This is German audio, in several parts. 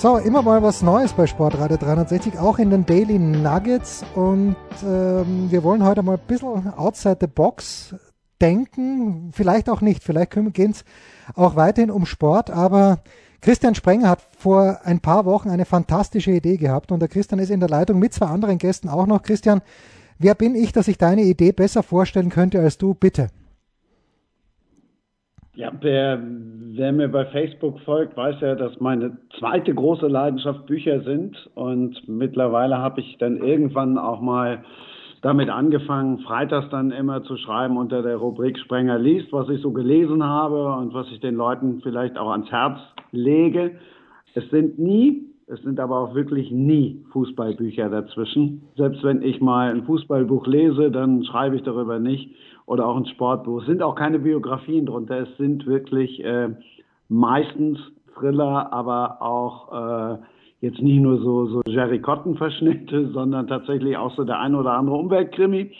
So, immer mal was Neues bei Sportradio 360, auch in den Daily Nuggets. Und ähm, wir wollen heute mal ein bisschen outside the box denken. Vielleicht auch nicht, vielleicht gehen es auch weiterhin um Sport. Aber Christian Sprenger hat vor ein paar Wochen eine fantastische Idee gehabt. Und der Christian ist in der Leitung mit zwei anderen Gästen auch noch. Christian, wer bin ich, dass ich deine Idee besser vorstellen könnte als du? Bitte. Ja, wer, wer mir bei Facebook folgt, weiß ja, dass meine zweite große Leidenschaft Bücher sind. Und mittlerweile habe ich dann irgendwann auch mal damit angefangen, freitags dann immer zu schreiben unter der Rubrik Sprenger liest, was ich so gelesen habe und was ich den Leuten vielleicht auch ans Herz lege. Es sind nie, es sind aber auch wirklich nie Fußballbücher dazwischen. Selbst wenn ich mal ein Fußballbuch lese, dann schreibe ich darüber nicht oder auch ein Sportbuch. Es sind auch keine Biografien drunter. Es sind wirklich äh, meistens Thriller, aber auch äh, jetzt nicht nur so, so Jerry Cotton-Verschnitte, sondern tatsächlich auch so der ein oder andere Umweltkrimi.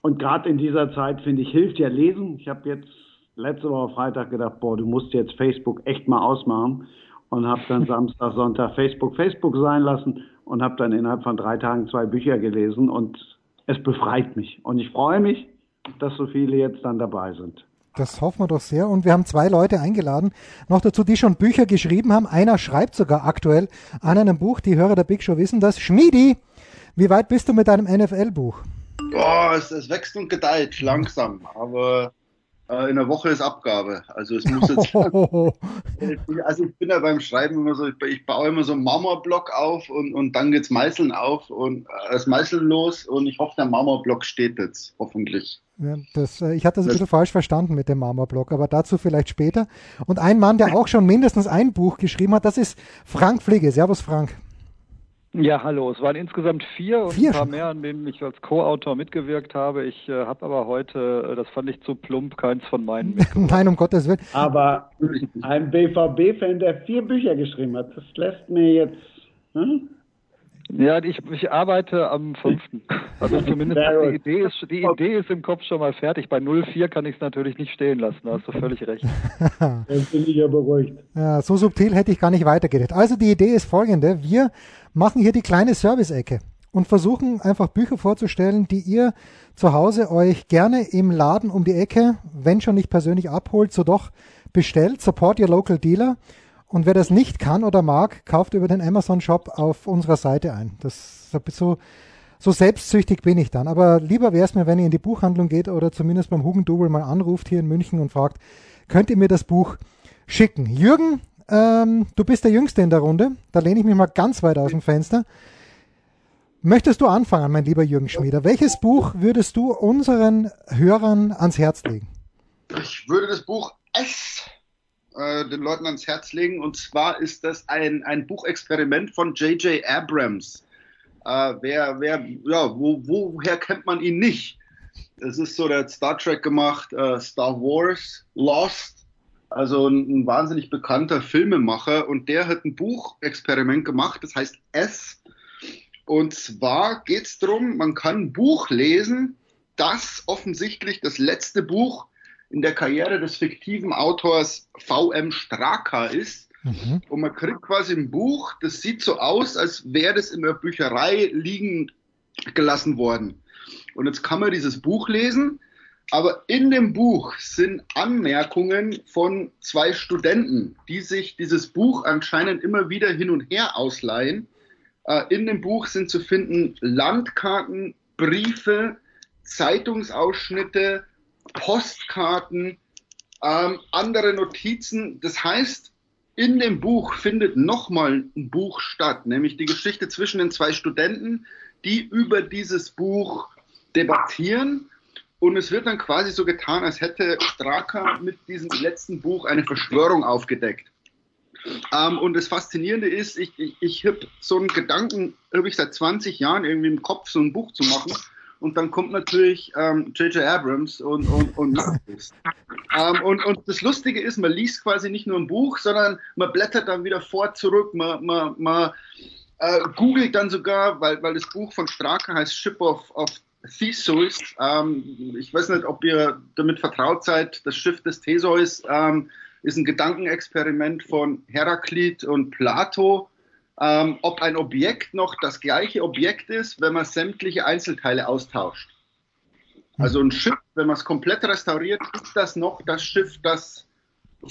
Und gerade in dieser Zeit, finde ich, hilft ja Lesen. Ich habe jetzt letzte Woche Freitag gedacht, boah, du musst jetzt Facebook echt mal ausmachen. Und habe dann Samstag, Sonntag Facebook, Facebook sein lassen und habe dann innerhalb von drei Tagen zwei Bücher gelesen. Und es befreit mich. Und ich freue mich, dass so viele jetzt dann dabei sind. Das hoffen wir doch sehr. Und wir haben zwei Leute eingeladen, noch dazu, die schon Bücher geschrieben haben. Einer schreibt sogar aktuell an einem Buch. Die Hörer der Big Show wissen das. Schmiedi, wie weit bist du mit deinem NFL-Buch? Oh, es, es, wächst und gedeiht, langsam. Aber äh, in der Woche ist Abgabe. Also es muss jetzt. also ich bin ja beim Schreiben immer so, ich, baue immer so einen Marmorblock auf und, und dann geht's Meißeln auf und äh, das Meißeln los und ich hoffe, der Marmorblock steht jetzt, hoffentlich. Ja, das, äh, ich hatte das ein bisschen falsch verstanden mit dem Marmorblock, aber dazu vielleicht später. Und ein Mann, der auch schon mindestens ein Buch geschrieben hat, das ist Frank Fliege. Servus Frank. Ja, hallo. Es waren insgesamt vier und vier ein paar mehr, an denen ich als Co-Autor mitgewirkt habe. Ich äh, habe aber heute, äh, das fand ich zu plump, keins von meinen Nein, um Gottes Willen. Aber ein BVB-Fan, der vier Bücher geschrieben hat, das lässt mir jetzt... Hm? Ja, ich, ich arbeite am 5. Also zumindest die Idee, ist, die Idee ist im Kopf schon mal fertig. Bei 04 kann ich es natürlich nicht stehen lassen, da hast du völlig recht. Dann bin ich ja beruhigt. Ja, so subtil hätte ich gar nicht weitergeredet. Also die Idee ist folgende. Wir machen hier die kleine Service-Ecke und versuchen einfach Bücher vorzustellen, die ihr zu Hause euch gerne im Laden um die Ecke, wenn schon nicht persönlich abholt, so doch bestellt. Support your local dealer. Und wer das nicht kann oder mag, kauft über den Amazon-Shop auf unserer Seite ein. Das so, so selbstsüchtig bin ich dann. Aber lieber wäre es mir, wenn ihr in die Buchhandlung geht oder zumindest beim Hugendubel mal anruft hier in München und fragt, könnt ihr mir das Buch schicken? Jürgen, ähm, du bist der Jüngste in der Runde. Da lehne ich mich mal ganz weit aus dem Fenster. Möchtest du anfangen, mein lieber Jürgen Schmieder? Welches Buch würdest du unseren Hörern ans Herz legen? Ich würde das Buch S äh, den Leuten ans Herz legen. Und zwar ist das ein, ein Buchexperiment von J.J. Abrams. Äh, wer, wer, ja, wo, woher kennt man ihn nicht? Es ist so, der hat Star Trek gemacht, äh, Star Wars, Lost, also ein, ein, wahnsinnig bekannter Filmemacher. Und der hat ein Buchexperiment gemacht, das heißt S. Und zwar geht es darum, man kann ein Buch lesen, das offensichtlich das letzte Buch in der Karriere des fiktiven Autors VM Straka ist. Mhm. Und man kriegt quasi ein Buch, das sieht so aus, als wäre das in der Bücherei liegen gelassen worden. Und jetzt kann man dieses Buch lesen, aber in dem Buch sind Anmerkungen von zwei Studenten, die sich dieses Buch anscheinend immer wieder hin und her ausleihen. Äh, in dem Buch sind zu finden Landkarten, Briefe, Zeitungsausschnitte, Postkarten, ähm, andere Notizen. Das heißt, in dem Buch findet nochmal ein Buch statt, nämlich die Geschichte zwischen den zwei Studenten, die über dieses Buch debattieren. Und es wird dann quasi so getan, als hätte Straka mit diesem letzten Buch eine Verschwörung aufgedeckt. Ähm, und das Faszinierende ist, ich, ich, ich habe so einen Gedanken, habe ich seit 20 Jahren irgendwie im Kopf, so ein Buch zu machen. Und dann kommt natürlich J.J. Ähm, Abrams und, und, und ähm, und, und das Lustige ist, man liest quasi nicht nur ein Buch, sondern man blättert dann wieder vor, zurück, man, man, man äh, googelt dann sogar, weil, weil das Buch von Straka heißt Ship of, of Theseus. Ähm, ich weiß nicht, ob ihr damit vertraut seid. Das Schiff des Theseus ähm, ist ein Gedankenexperiment von Heraklit und Plato. Ähm, ob ein Objekt noch das gleiche Objekt ist, wenn man sämtliche Einzelteile austauscht. Also ein Schiff, wenn man es komplett restauriert, ist das noch das Schiff, das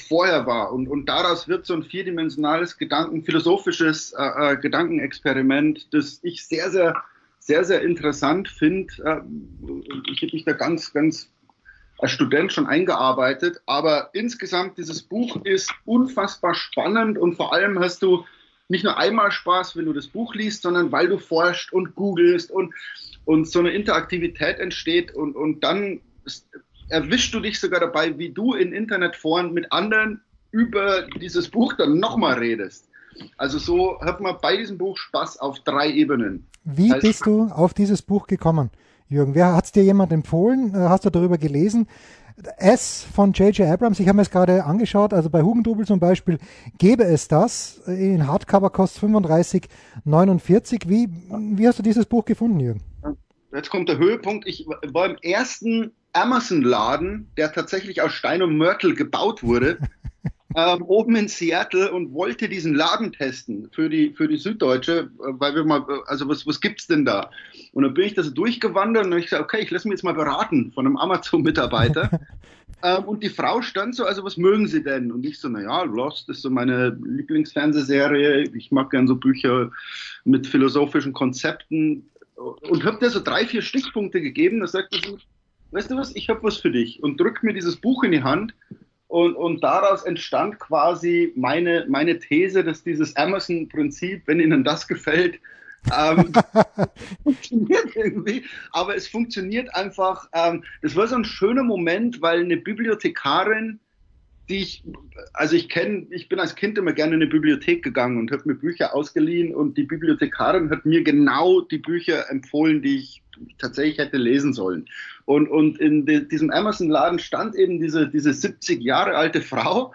vorher war. Und, und daraus wird so ein vierdimensionales Gedanken, philosophisches äh, äh, Gedankenexperiment, das ich sehr, sehr, sehr, sehr interessant finde. Äh, ich habe mich da ganz, ganz als Student schon eingearbeitet. Aber insgesamt, dieses Buch ist unfassbar spannend und vor allem hast du nicht nur einmal Spaß, wenn du das Buch liest, sondern weil du forschst und googelst und, und so eine Interaktivität entsteht und, und dann erwischst du dich sogar dabei, wie du in Internetforen mit anderen über dieses Buch dann nochmal redest. Also so hat man bei diesem Buch Spaß auf drei Ebenen. Wie heißt, bist du auf dieses Buch gekommen, Jürgen? Wer hat es dir jemand empfohlen? Äh, hast du darüber gelesen? S von J.J. Abrams, ich habe mir es gerade angeschaut, also bei Hugendubel zum Beispiel gäbe es das. In Hardcover kostet 35,49. Wie, wie hast du dieses Buch gefunden, Jürgen? Jetzt kommt der Höhepunkt. Ich war im ersten Amazon-Laden, der tatsächlich aus Stein und Mörtel gebaut wurde, ähm, oben in Seattle und wollte diesen Laden testen für die, für die Süddeutsche, weil wir mal, also was, was gibt's denn da? Und dann bin ich das durchgewandert und ich gesagt, okay, ich lasse mich jetzt mal beraten von einem Amazon-Mitarbeiter. ähm, und die Frau stand so, also was mögen Sie denn? Und ich so, naja, Lost ist so meine Lieblingsfernsehserie. Ich mag gern so Bücher mit philosophischen Konzepten und habe dir so drei, vier Stichpunkte gegeben. Da sagte sie, weißt du was, ich habe was für dich und drückt mir dieses Buch in die Hand und, und daraus entstand quasi meine, meine These, dass dieses Amazon-Prinzip, wenn Ihnen das gefällt, ähm, funktioniert irgendwie, aber es funktioniert einfach. Ähm, das war so ein schöner Moment, weil eine Bibliothekarin die ich, also ich kenne, ich bin als Kind immer gerne in eine Bibliothek gegangen und habe mir Bücher ausgeliehen und die Bibliothekarin hat mir genau die Bücher empfohlen, die ich tatsächlich hätte lesen sollen. Und, und in de, diesem Amazon-Laden stand eben diese, diese 70 Jahre alte Frau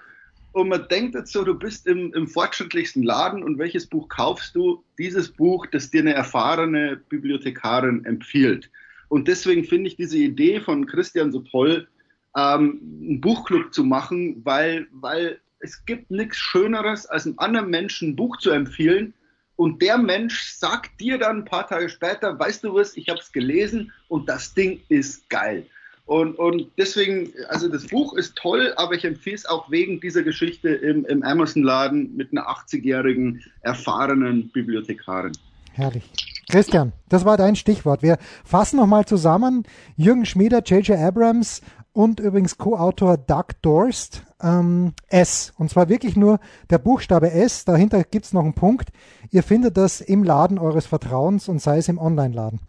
und man denkt jetzt so, du bist im, im fortschrittlichsten Laden und welches Buch kaufst du? Dieses Buch, das dir eine erfahrene Bibliothekarin empfiehlt. Und deswegen finde ich diese Idee von Christian so toll, ähm, einen Buchclub zu machen, weil, weil es gibt nichts Schöneres, als einem anderen Menschen ein Buch zu empfehlen. Und der Mensch sagt dir dann ein paar Tage später, weißt du was, ich habe es gelesen und das Ding ist geil. Und, und deswegen, also das Buch ist toll, aber ich empfehle es auch wegen dieser Geschichte im, im Amazon-Laden mit einer 80-jährigen erfahrenen Bibliothekarin. Herrlich. Christian, das war dein Stichwort. Wir fassen nochmal zusammen. Jürgen Schmieder, J.J. Abrams und übrigens Co-Autor Doug Dorst ähm, S. Und zwar wirklich nur der Buchstabe S. Dahinter gibt es noch einen Punkt. Ihr findet das im Laden eures Vertrauens und sei es im Online-Laden.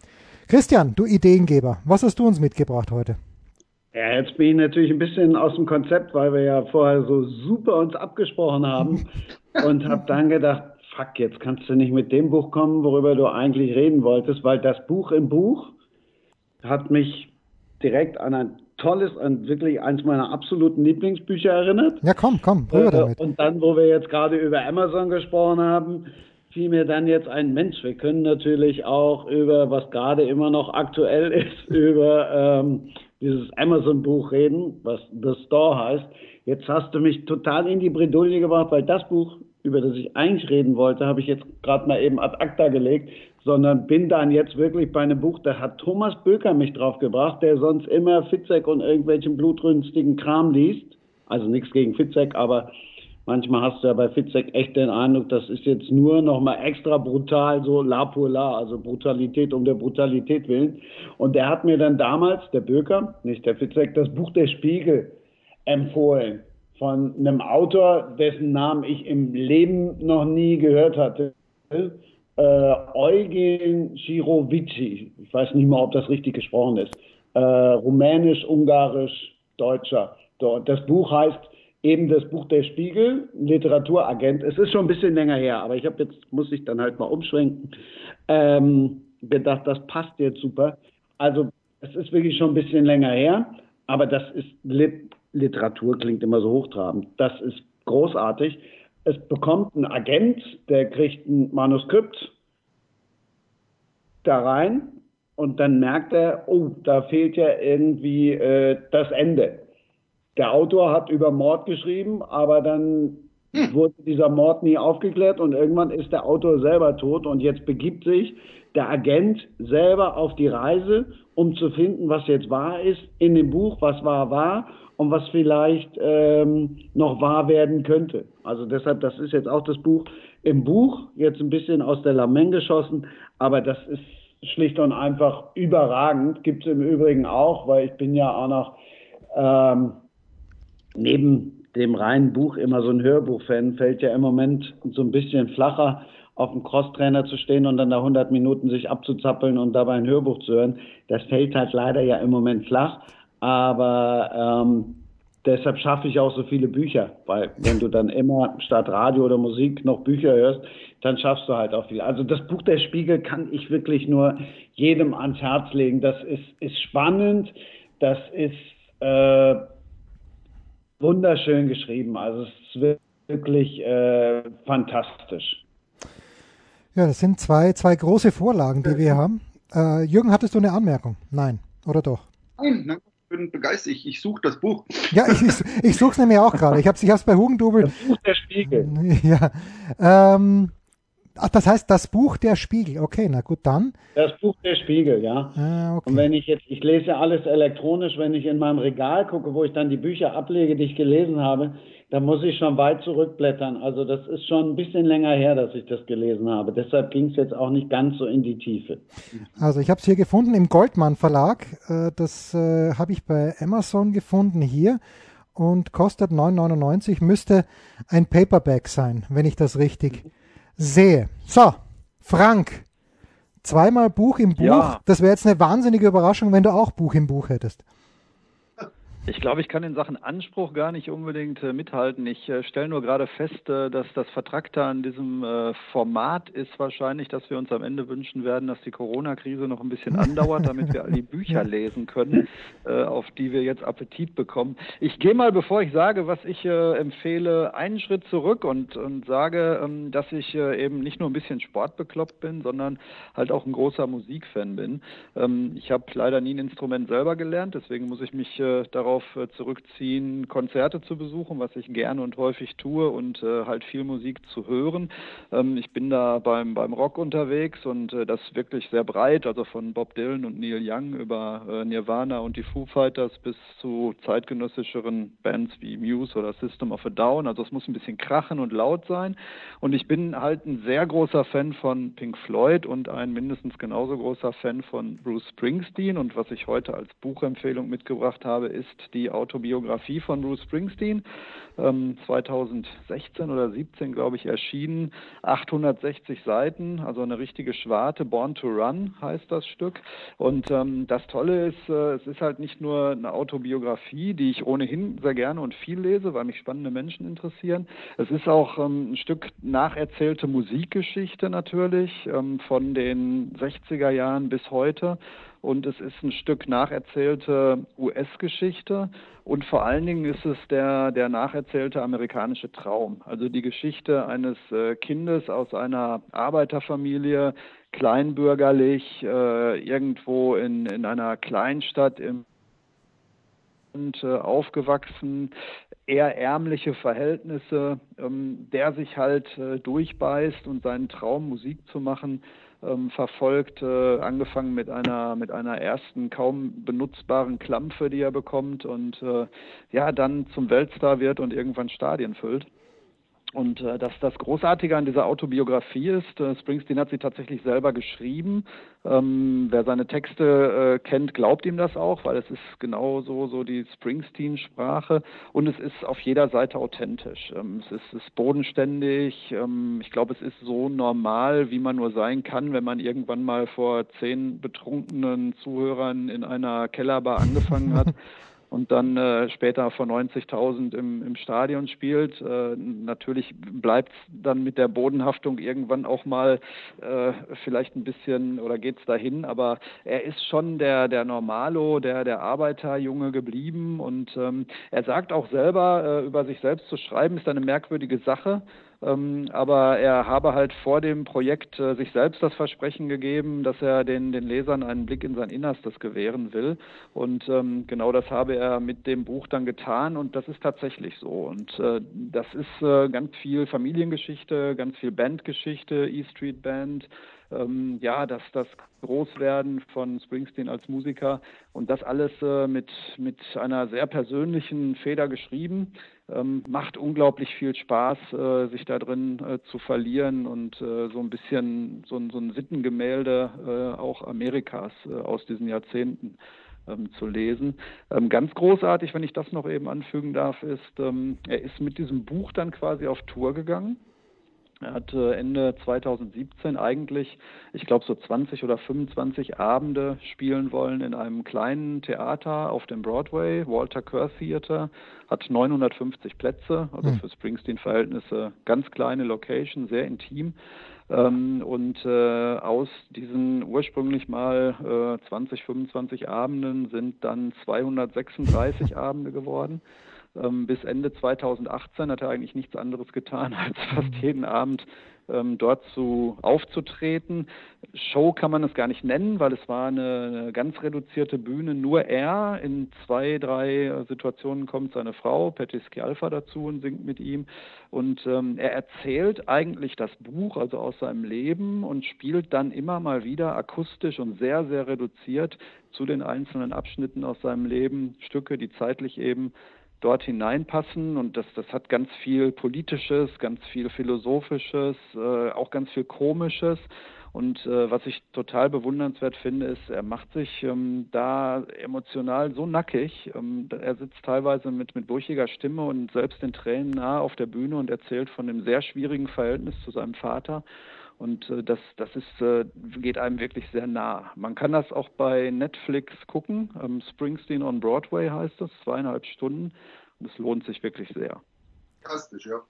Christian, du Ideengeber, was hast du uns mitgebracht heute? Ja, jetzt bin ich natürlich ein bisschen aus dem Konzept, weil wir ja vorher so super uns abgesprochen haben und habe dann gedacht, fuck, jetzt kannst du nicht mit dem Buch kommen, worüber du eigentlich reden wolltest, weil das Buch im Buch hat mich direkt an ein tolles und wirklich eins meiner absoluten Lieblingsbücher erinnert. Ja, komm, komm, rüber äh, damit. Und dann, wo wir jetzt gerade über Amazon gesprochen haben, fiel mir dann jetzt ein Mensch. Wir können natürlich auch über, was gerade immer noch aktuell ist, über ähm, dieses Amazon-Buch reden, was The Store heißt. Jetzt hast du mich total in die Bredouille gebracht, weil das Buch, über das ich eigentlich reden wollte, habe ich jetzt gerade mal eben ad acta gelegt, sondern bin dann jetzt wirklich bei einem Buch, da hat Thomas Böker mich drauf gebracht, der sonst immer Fitzek und irgendwelchen blutrünstigen Kram liest. Also nichts gegen Fitzek, aber manchmal hast du ja bei Fitzek echt den Eindruck, das ist jetzt nur nochmal extra brutal, so la pour la, also Brutalität um der Brutalität willen. Und der hat mir dann damals, der Böker, nicht der Fitzek, das Buch Der Spiegel empfohlen von einem Autor, dessen Namen ich im Leben noch nie gehört hatte äh, Eugen Girovici, ich weiß nicht mal, ob das richtig gesprochen ist, äh, rumänisch, ungarisch, deutscher. Das Buch heißt eben das Buch der Spiegel, Literaturagent. Es ist schon ein bisschen länger her, aber ich habe jetzt, muss ich dann halt mal umschwenken, ähm, gedacht, das passt jetzt super. Also es ist wirklich schon ein bisschen länger her, aber das ist Lit Literatur, klingt immer so hochtrabend. Das ist großartig. Es bekommt ein Agent, der kriegt ein Manuskript da rein und dann merkt er, oh, da fehlt ja irgendwie äh, das Ende. Der Autor hat über Mord geschrieben, aber dann hm. wurde dieser Mord nie aufgeklärt und irgendwann ist der Autor selber tot und jetzt begibt sich der Agent selber auf die Reise, um zu finden, was jetzt wahr ist in dem Buch, was wahr war und was vielleicht ähm, noch wahr werden könnte. Also deshalb, das ist jetzt auch das Buch im Buch, jetzt ein bisschen aus der Lameng geschossen, aber das ist schlicht und einfach überragend. Gibt es im Übrigen auch, weil ich bin ja auch noch ähm, neben dem reinen Buch immer so ein Hörbuch-Fan, fällt ja im Moment so ein bisschen flacher auf dem Crosstrainer zu stehen und dann da 100 Minuten sich abzuzappeln und dabei ein Hörbuch zu hören. Das fällt halt leider ja im Moment flach. Aber ähm, deshalb schaffe ich auch so viele Bücher, weil wenn du dann immer statt Radio oder Musik noch Bücher hörst, dann schaffst du halt auch viel. Also das Buch Der Spiegel kann ich wirklich nur jedem ans Herz legen. Das ist, ist spannend, das ist äh, wunderschön geschrieben. Also es ist wirklich äh, fantastisch. Ja, das sind zwei, zwei große Vorlagen, die wir haben. Äh, Jürgen, hattest du eine Anmerkung? Nein, oder doch? Nein, nein bin begeistert. Ich, ich suche das Buch. Ja, ich, ich, ich suche es nämlich auch gerade. Ich habe es ich bei Hugendubel. Das Buch der Spiegel. Ja. Ähm, ach, das heißt das Buch der Spiegel. Okay, na gut, dann. Das Buch der Spiegel, ja. Ah, okay. Und wenn ich jetzt, ich lese ja alles elektronisch, wenn ich in meinem Regal gucke, wo ich dann die Bücher ablege, die ich gelesen habe, da muss ich schon weit zurückblättern. Also das ist schon ein bisschen länger her, dass ich das gelesen habe. Deshalb ging es jetzt auch nicht ganz so in die Tiefe. Also ich habe es hier gefunden im Goldmann Verlag. Äh, das äh, habe ich bei Amazon gefunden hier und kostet 9,99. Müsste ein Paperback sein, wenn ich das richtig sehe. So, Frank, zweimal Buch im Buch. Ja. Das wäre jetzt eine wahnsinnige Überraschung, wenn du auch Buch im Buch hättest. Ich glaube, ich kann in Sachen Anspruch gar nicht unbedingt äh, mithalten. Ich äh, stelle nur gerade fest, äh, dass das Vertrackte an diesem äh, Format ist wahrscheinlich, dass wir uns am Ende wünschen werden, dass die Corona-Krise noch ein bisschen andauert, damit wir all die Bücher lesen können, äh, auf die wir jetzt Appetit bekommen. Ich gehe mal, bevor ich sage, was ich äh, empfehle, einen Schritt zurück und, und sage, ähm, dass ich eben nicht nur ein bisschen sportbekloppt bin, sondern halt auch ein großer Musikfan bin. Ähm, ich habe leider nie ein Instrument selber gelernt, deswegen muss ich mich darauf darauf äh, zurückziehen, Konzerte zu besuchen, was ich gerne und häufig tue und äh, halt viel Musik zu hören. Ähm, ich bin da beim, beim Rock unterwegs und äh, das wirklich sehr breit, also von Bob Dylan und Neil Young über Nirvana und die Foo Fighters bis zu zeitgenössischeren Bands wie Muse oder System of a Down. Also es muss ein bisschen krachen und laut sein. Und ich bin halt ein sehr großer Fan von Pink Floyd und ein mindestens genauso großer Fan von Bruce Springsteen. Und was ich heute als Buchempfehlung mitgebracht habe, ist die Autobiografie von Bruce Springsteen, ähm, 2016 oder 17, glaube ich, erschienen. 860 Seiten, also eine richtige Schwarte. Born to Run heißt das Stück. Und ähm, das Tolle ist, äh, es ist halt nicht nur eine Autobiografie, die ich ohnehin sehr gerne und viel lese, weil mich spannende Menschen interessieren. Es ist auch ähm, ein Stück nacherzählte Musikgeschichte natürlich, ähm, von den 60er Jahren bis heute und es ist ein Stück nacherzählte US-Geschichte und vor allen Dingen ist es der, der nacherzählte amerikanische Traum. Also die Geschichte eines äh, Kindes aus einer Arbeiterfamilie, kleinbürgerlich, äh, irgendwo in, in einer Kleinstadt im äh, aufgewachsen, eher ärmliche Verhältnisse, ähm, der sich halt durchbeißt und seinen Traum Musik zu machen ähm, verfolgt, äh, angefangen mit einer mit einer ersten kaum benutzbaren Klampfe, die er bekommt und äh, ja dann zum Weltstar wird und irgendwann Stadien füllt. Und äh, dass das Großartige an dieser Autobiografie ist, äh, Springsteen hat sie tatsächlich selber geschrieben. Ähm, wer seine Texte äh, kennt, glaubt ihm das auch, weil es ist genau so, so die Springsteen-Sprache und es ist auf jeder Seite authentisch. Ähm, es, ist, es ist bodenständig. Ähm, ich glaube, es ist so normal, wie man nur sein kann, wenn man irgendwann mal vor zehn betrunkenen Zuhörern in einer Kellerbar angefangen hat. und dann äh, später vor 90.000 im, im Stadion spielt. Äh, natürlich bleibt dann mit der Bodenhaftung irgendwann auch mal äh, vielleicht ein bisschen oder geht es dahin, aber er ist schon der, der Normalo, der, der Arbeiterjunge geblieben und ähm, er sagt auch selber, äh, über sich selbst zu schreiben, ist eine merkwürdige Sache. Ähm, aber er habe halt vor dem Projekt äh, sich selbst das Versprechen gegeben, dass er den, den Lesern einen Blick in sein Innerstes gewähren will. Und ähm, genau das habe er mit dem Buch dann getan und das ist tatsächlich so. Und äh, das ist äh, ganz viel Familiengeschichte, ganz viel Bandgeschichte, E Street Band, ähm, ja, dass das Großwerden von Springsteen als Musiker und das alles äh, mit, mit einer sehr persönlichen Feder geschrieben. Ähm, macht unglaublich viel Spaß, äh, sich da drin äh, zu verlieren und äh, so ein bisschen so, so ein Sittengemälde äh, auch Amerikas äh, aus diesen Jahrzehnten ähm, zu lesen. Ähm, ganz großartig, wenn ich das noch eben anfügen darf, ist, ähm, er ist mit diesem Buch dann quasi auf Tour gegangen er hat Ende 2017 eigentlich, ich glaube, so 20 oder 25 Abende spielen wollen in einem kleinen Theater auf dem Broadway, Walter Kerr Theater, hat 950 Plätze, also hm. für Springsteen-Verhältnisse ganz kleine Location, sehr intim. Ähm, und äh, aus diesen ursprünglich mal äh, 20, 25 Abenden sind dann 236 Abende geworden. Ähm, bis Ende 2018 hat er eigentlich nichts anderes getan, als fast jeden Abend ähm, dort zu aufzutreten. Show kann man es gar nicht nennen, weil es war eine, eine, ganz reduzierte Bühne. Nur er. In zwei, drei Situationen kommt seine Frau, Patty Scialfa, dazu und singt mit ihm. Und ähm, er erzählt eigentlich das Buch, also aus seinem Leben, und spielt dann immer mal wieder akustisch und sehr, sehr reduziert zu den einzelnen Abschnitten aus seinem Leben Stücke, die zeitlich eben dort hineinpassen und das, das hat ganz viel Politisches, ganz viel Philosophisches, äh, auch ganz viel Komisches. Und äh, was ich total bewundernswert finde, ist, er macht sich ähm, da emotional so nackig. Ähm, er sitzt teilweise mit, mit brüchiger Stimme und selbst den Tränen nah auf der Bühne und erzählt von dem sehr schwierigen Verhältnis zu seinem Vater. Und äh, das, das ist, äh, geht einem wirklich sehr nah. Man kann das auch bei Netflix gucken. Ähm, Springsteen on Broadway heißt es, zweieinhalb Stunden. Und es lohnt sich wirklich sehr. Fantastisch, ja.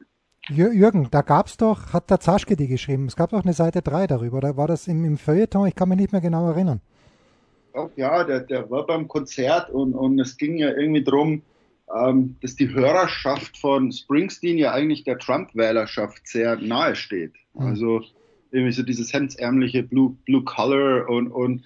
Jürgen, da gab es doch, hat der Zaschke die geschrieben, es gab doch eine Seite 3 darüber, oder war das im, im Feuilleton? Ich kann mich nicht mehr genau erinnern. Ja, der, der war beim Konzert und, und es ging ja irgendwie darum, ähm, dass die Hörerschaft von Springsteen ja eigentlich der Trump-Wählerschaft sehr nahe steht. Mhm. Also irgendwie so dieses hemdsärmliche Blue, Blue Color und, und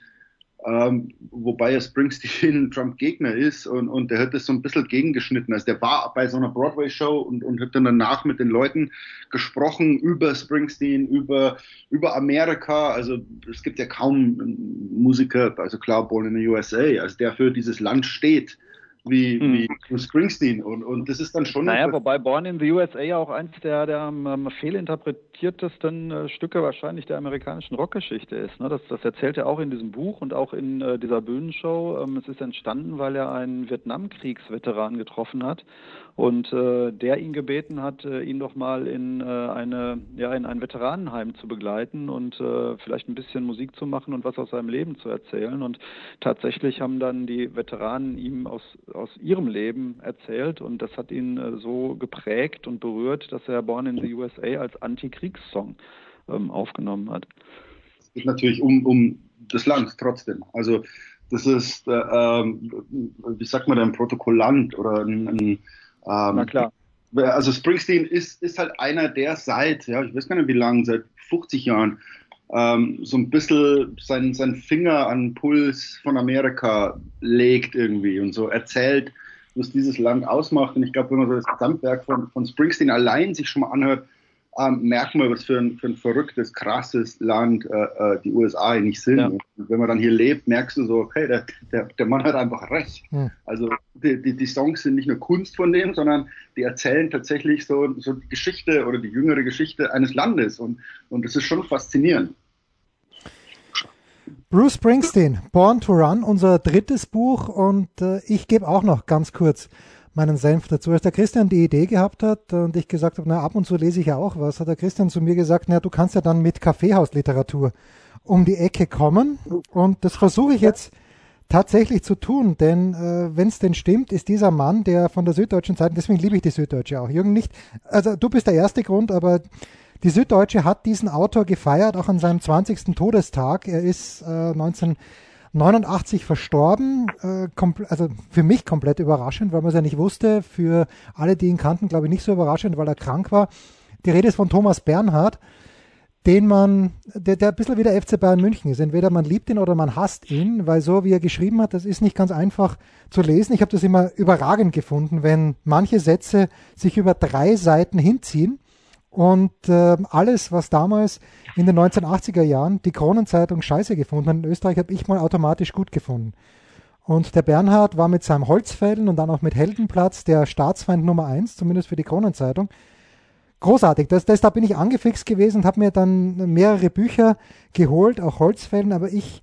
ähm, wobei er Springsteen Trump-Gegner ist und, und der hat das so ein bisschen gegengeschnitten. Also der war bei so einer Broadway-Show und, und hat dann danach mit den Leuten gesprochen über Springsteen, über, über Amerika. Also es gibt ja kaum Musiker, also klar, Born in the USA, also der für dieses Land steht wie, hm. wie Bruce Springsteen. Und, und das ist dann schon. Naja, wobei Born in the USA ja auch eins der, der um, fehlinterpretiertesten äh, Stücke wahrscheinlich der amerikanischen Rockgeschichte ist. Ne? Das, das erzählt er auch in diesem Buch und auch in äh, dieser Bühnenshow. Ähm, es ist entstanden, weil er einen Vietnamkriegsveteran getroffen hat und äh, der ihn gebeten hat, äh, ihn doch mal in äh, eine ja in ein Veteranenheim zu begleiten und äh, vielleicht ein bisschen Musik zu machen und was aus seinem Leben zu erzählen und tatsächlich haben dann die Veteranen ihm aus aus ihrem Leben erzählt und das hat ihn äh, so geprägt und berührt, dass er Born in the USA als Antikriegssong ähm, aufgenommen hat. Es geht natürlich um um das Land trotzdem. Also das ist, äh, ähm, wie sagt man, ein Protokollant oder ein, ein ähm, Na klar. Also Springsteen ist, ist halt einer, der seit, ja, ich weiß gar nicht wie lange, seit 50 Jahren, ähm, so ein bisschen seinen sein Finger an den Puls von Amerika legt irgendwie und so erzählt, was dieses Land ausmacht. Und ich glaube, wenn man so das Gesamtwerk von, von Springsteen allein sich schon mal anhört, ähm, merkt man, was für ein, für ein verrücktes, krasses Land äh, äh die USA eigentlich sind. Ja. Und wenn man dann hier lebt, merkst du so, okay, der, der, der Mann hat einfach recht. Ja. Also die, die, die, Songs sind nicht nur Kunst von dem, sondern die erzählen tatsächlich so, so die Geschichte oder die jüngere Geschichte eines Landes. Und, und das ist schon faszinierend. Bruce Springsteen, Born to Run, unser drittes Buch. Und äh, ich gebe auch noch ganz kurz meinen Senf dazu. Als der Christian die Idee gehabt hat und ich gesagt habe, na ab und zu lese ich ja auch was, hat der Christian zu mir gesagt, na du kannst ja dann mit Kaffeehausliteratur um die Ecke kommen. Und das versuche ich jetzt tatsächlich zu tun, denn äh, wenn es denn stimmt, ist dieser Mann, der von der Süddeutschen Zeitung, deswegen liebe ich die Süddeutsche auch, Jürgen nicht, also du bist der erste Grund, aber die Süddeutsche hat diesen Autor gefeiert, auch an seinem 20. Todestag. Er ist äh, 1989 verstorben, äh, also für mich komplett überraschend, weil man es ja nicht wusste, für alle, die ihn kannten, glaube ich nicht so überraschend, weil er krank war. Die Rede ist von Thomas Bernhard, den man, der, der ein bisschen wie der FC Bayern München ist. Entweder man liebt ihn oder man hasst ihn, weil so wie er geschrieben hat, das ist nicht ganz einfach zu lesen. Ich habe das immer überragend gefunden, wenn manche Sätze sich über drei Seiten hinziehen und äh, alles, was damals in den 1980er Jahren die Kronenzeitung scheiße gefunden hat in Österreich, habe ich mal automatisch gut gefunden. Und der Bernhard war mit seinem Holzfällen und dann auch mit Heldenplatz der Staatsfeind Nummer eins, zumindest für die Kronenzeitung großartig. Das, das, da bin ich angefixt gewesen und habe mir dann mehrere Bücher geholt, auch Holzfällen, aber ich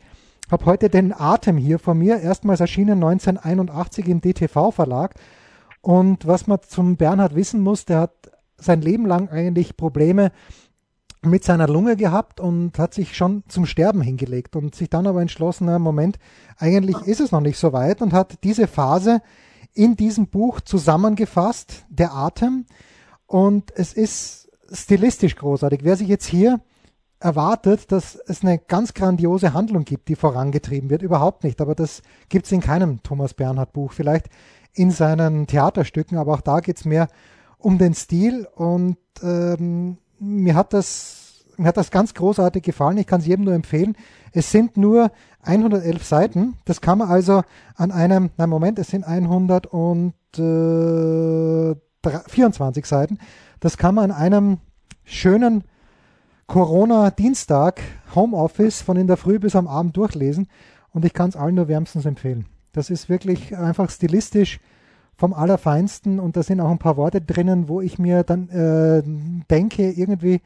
habe heute den Atem hier vor mir, erstmals erschienen 1981 im DTV Verlag. Und was man zum Bernhard wissen muss, der hat sein Leben lang eigentlich Probleme mit seiner Lunge gehabt und hat sich schon zum Sterben hingelegt und sich dann aber entschlossen, na Moment, eigentlich ist es noch nicht so weit und hat diese Phase in diesem Buch zusammengefasst, der Atem, und es ist stilistisch großartig. Wer sich jetzt hier erwartet, dass es eine ganz grandiose Handlung gibt, die vorangetrieben wird, überhaupt nicht. Aber das gibt es in keinem Thomas Bernhard Buch. Vielleicht in seinen Theaterstücken, aber auch da geht es mehr um den Stil und ähm, mir hat das mir hat das ganz großartig gefallen. Ich kann es jedem nur empfehlen. Es sind nur 111 Seiten. Das kann man also an einem, nein Moment, es sind 100 und äh, 24 Seiten. Das kann man an einem schönen Corona-Dienstag Homeoffice von in der Früh bis am Abend durchlesen und ich kann es allen nur wärmstens empfehlen. Das ist wirklich einfach stilistisch vom Allerfeinsten und da sind auch ein paar Worte drinnen, wo ich mir dann äh, denke, irgendwie,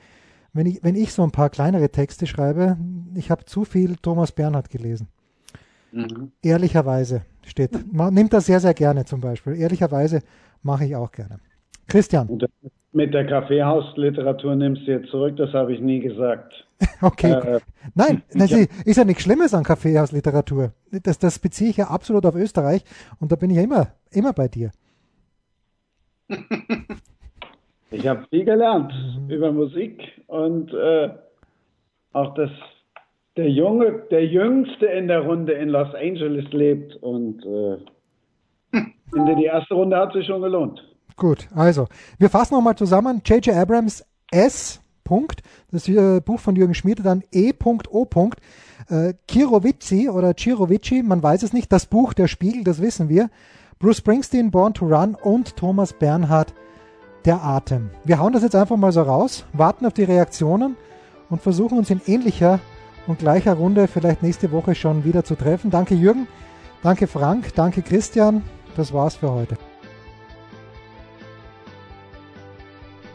wenn ich, wenn ich so ein paar kleinere Texte schreibe, ich habe zu viel Thomas Bernhard gelesen. Mhm. Ehrlicherweise steht. Man nimmt das sehr, sehr gerne zum Beispiel. Ehrlicherweise mache ich auch gerne. Christian. Mit der Kaffeehausliteratur nimmst du jetzt zurück, das habe ich nie gesagt. okay. Äh, Nein, das ist ja nichts Schlimmes an Kaffeehausliteratur. Das, das beziehe ich ja absolut auf Österreich und da bin ich ja immer, immer bei dir. ich habe viel gelernt mhm. über Musik und äh, auch das der Junge, der Jüngste in der Runde in Los Angeles lebt und äh, finde, die erste Runde hat sich schon gelohnt. Gut, also, wir fassen nochmal zusammen. J.J. Abrams S. Punkt, das äh, Buch von Jürgen Schmiede, dann E.O. Äh, Kirovici oder Chirovici, man weiß es nicht, das Buch Der Spiegel, das wissen wir. Bruce Springsteen, Born to Run und Thomas Bernhard, Der Atem. Wir hauen das jetzt einfach mal so raus, warten auf die Reaktionen und versuchen uns in ähnlicher und gleicher Runde vielleicht nächste Woche schon wieder zu treffen. Danke Jürgen, danke Frank, danke Christian. Das war's für heute.